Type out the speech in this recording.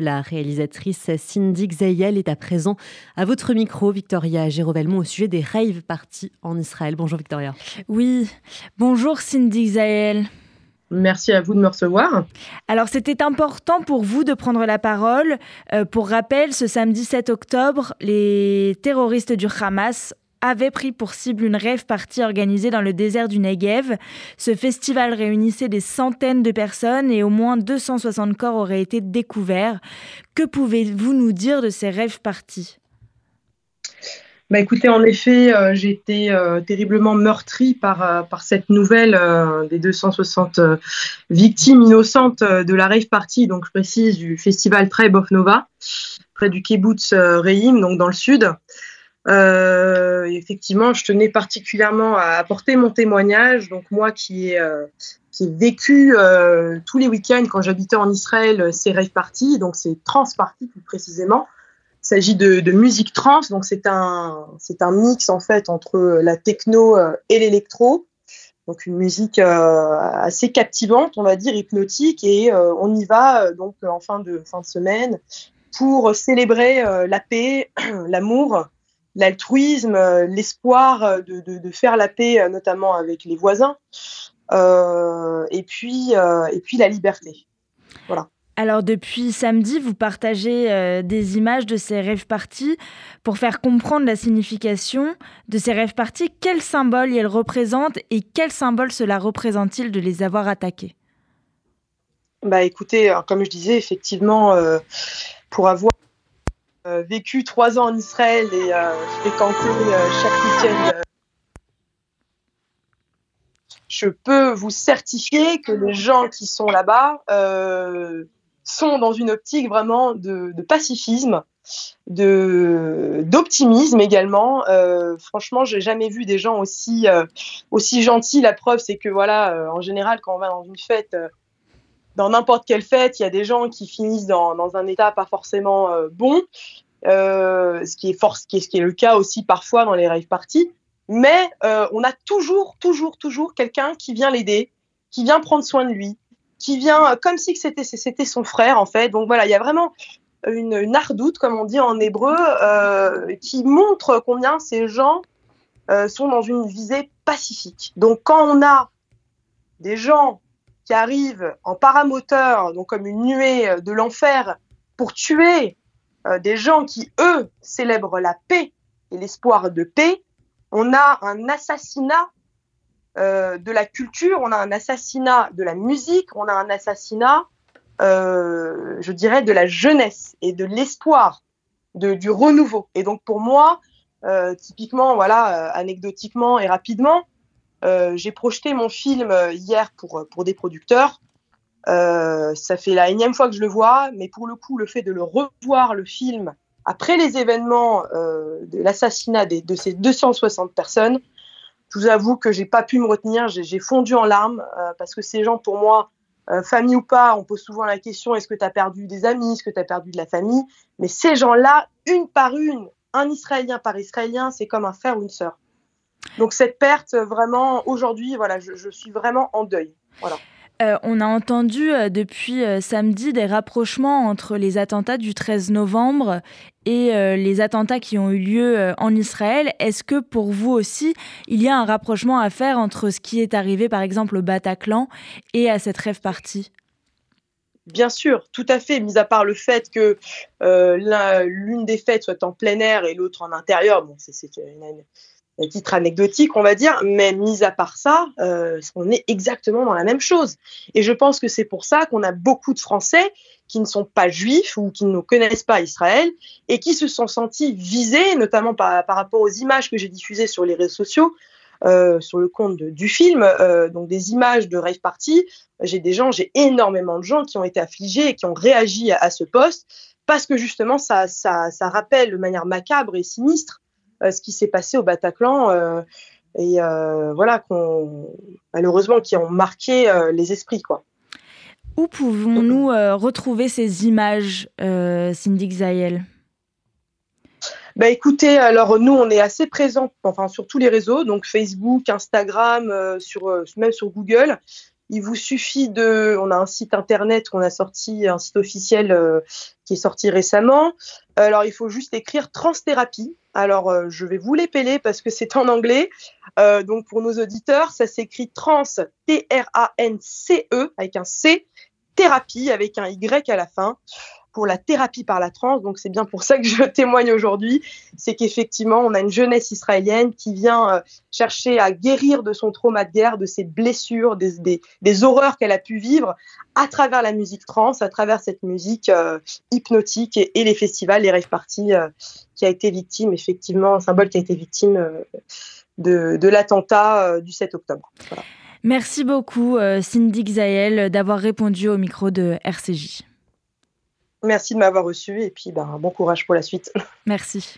La réalisatrice Cindy Xayel est à présent à votre micro, Victoria Gérovelmont, au sujet des rave parties en Israël. Bonjour Victoria. Oui, bonjour Cindy Xayel. Merci à vous de me recevoir. Alors, c'était important pour vous de prendre la parole. Euh, pour rappel, ce samedi 7 octobre, les terroristes du Hamas avait pris pour cible une rêve partie organisée dans le désert du Negev. Ce festival réunissait des centaines de personnes et au moins 260 corps auraient été découverts. Que pouvez-vous nous dire de ces rêves parties? Bah écoutez, en effet, euh, j'ai été euh, terriblement meurtrie par, euh, par cette nouvelle des 260 victimes innocentes de la rave party, donc je précise du festival Tribe of Nova, près du kibbutz Reim, donc dans le sud. Euh, effectivement, je tenais particulièrement à apporter mon témoignage. Donc moi qui ai, euh, vécu euh, tous les week-ends quand j'habitais en Israël ces rave parties, donc c'est trans parties plus précisément. Il s'agit de, musique trans, donc c'est un, mix en fait entre la techno et l'électro. Donc une musique assez captivante, on va dire hypnotique, et on y va donc en fin de semaine pour célébrer la paix, l'amour l'altruisme, euh, l'espoir euh, de, faire la paix, euh, notamment avec les voisins, et, puis, et puis la liberté. Voilà. Alors depuis samedi, vous partagez des images de ces rêves parties pour faire comprendre la signification de ces rêves parties. Quel symbole elles représentent et quel symbole cela représente-t-il de les avoir attaqués? Bah écoutez, comme je disais, effectivement, pour avoir vécu trois ans en Israël et euh, fréquenté euh, chaque week-end. je peux vous certifier que les gens qui sont là-bas sont dans une optique vraiment de, pacifisme, de d'optimisme également. Euh, franchement, j'ai jamais vu des gens aussi aussi gentils. La preuve, c'est que voilà, en général, quand on va dans une fête, dans n'importe quelle fête, il y a des gens qui finissent dans, un état pas forcément euh, bon, euh, ce, qui est le cas aussi parfois dans les rave parties. Mais euh, on a toujours, toujours, toujours quelqu'un qui vient l'aider, qui vient prendre soin de lui, qui vient comme si c'était son frère en fait. Donc voilà, il y a vraiment une, une ardoute, comme on dit en hébreu, qui montre combien ces gens sont dans une visée pacifique. Donc quand on a des gens qui arrivent en paramoteur, donc comme une nuée euh, de l'enfer, pour tuer euh, des gens qui, eux, célèbrent la paix et l'espoir de paix, on a un assassinat euh, de la culture, on a un assassinat de la musique, on a un assassinat, je dirais, de la jeunesse et de l'espoir, du renouveau. Et donc pour moi, typiquement, voilà, anecdotiquement et rapidement, j'ai projeté mon film euh, hier pour, euh, pour des producteurs. Euh, ça fait la énième fois que je le vois, mais pour le coup, le fait de le revoir, le film, après les événements euh, de l'assassinat de ces 260 personnes, je vous avoue que j'ai pas pu me retenir, j'ai fondu en larmes, euh, parce que ces gens, pour moi, famille ou pas, on pose souvent la question est-ce que tu as perdu des amis, est-ce que tu as perdu de la famille? Mais ces gens-là, une par une, un Israélien par Israélien, c'est comme un frère ou une sœur. Donc cette perte, vraiment, aujourd'hui, voilà, je, je, suis vraiment en deuil. Voilà. Euh, on a entendu euh, depuis euh, samedi des rapprochements entre les attentats du 13 novembre et les attentats qui ont eu lieu en Israël. Est-ce que pour vous aussi, il y a un rapprochement à faire entre ce qui est arrivé par exemple au Bataclan et à cette rêve partie? Bien sûr, tout à fait, mis à part le fait que l'une des fêtes soit en plein air et l'autre en intérieur. Bon, c'est une, titre anecdotique, on va dire, mais mis à part ça, euh, on est exactement dans la même chose. Et je pense que c'est pour ça qu'on a beaucoup de Français qui ne sont pas juifs ou qui ne connaissent pas Israël et qui se sont sentis visés, notamment par, rapport aux images que j'ai diffusées sur les réseaux sociaux, euh, sur le compte du film, euh, donc des images de rave party. J'ai des gens, j'ai énormément de gens qui ont été affligés et qui ont réagi à, ce poste parce que justement ça, rappelle de manière macabre et sinistre ce qui s'est passé au Bataclan euh, et euh, voilà, qu'on, malheureusement, qui ont marqué les esprits, quoi. Où pouvons-nous retrouver ces images, Cindy Xayel bah écoutez, alors nous on est assez présents, enfin sur tous les réseaux, donc Facebook, Instagram, sur même sur Google. Il vous suffit de, on a un site internet qu'on a sorti, un site officiel euh, qui est sorti récemment. Alors il faut juste écrire transthérapie. Alors euh, je vais vous l'épeler parce que c'est en anglais. Euh, donc pour nos auditeurs, ça s'écrit trans T R A N C E avec un C, thérapie avec un Y à la fin pour la thérapie par la transe. Donc c'est bien pour ça que je témoigne aujourd'hui. C'est qu'effectivement, on a une jeunesse israélienne qui vient euh, chercher à guérir de son trauma de guerre, de ses blessures, des, horreurs qu'elle a pu vivre à travers la musique trans, à travers cette musique euh, hypnotique et, les festivals, les rave parties, euh, qui a été victime, effectivement, un symbole qui a été victime de, l'attentat du 7 octobre. Merci beaucoup, Cindy Xaël, d'avoir répondu au micro de RCJ. Merci de m'avoir reçu et puis ben, bon courage pour la suite. Merci.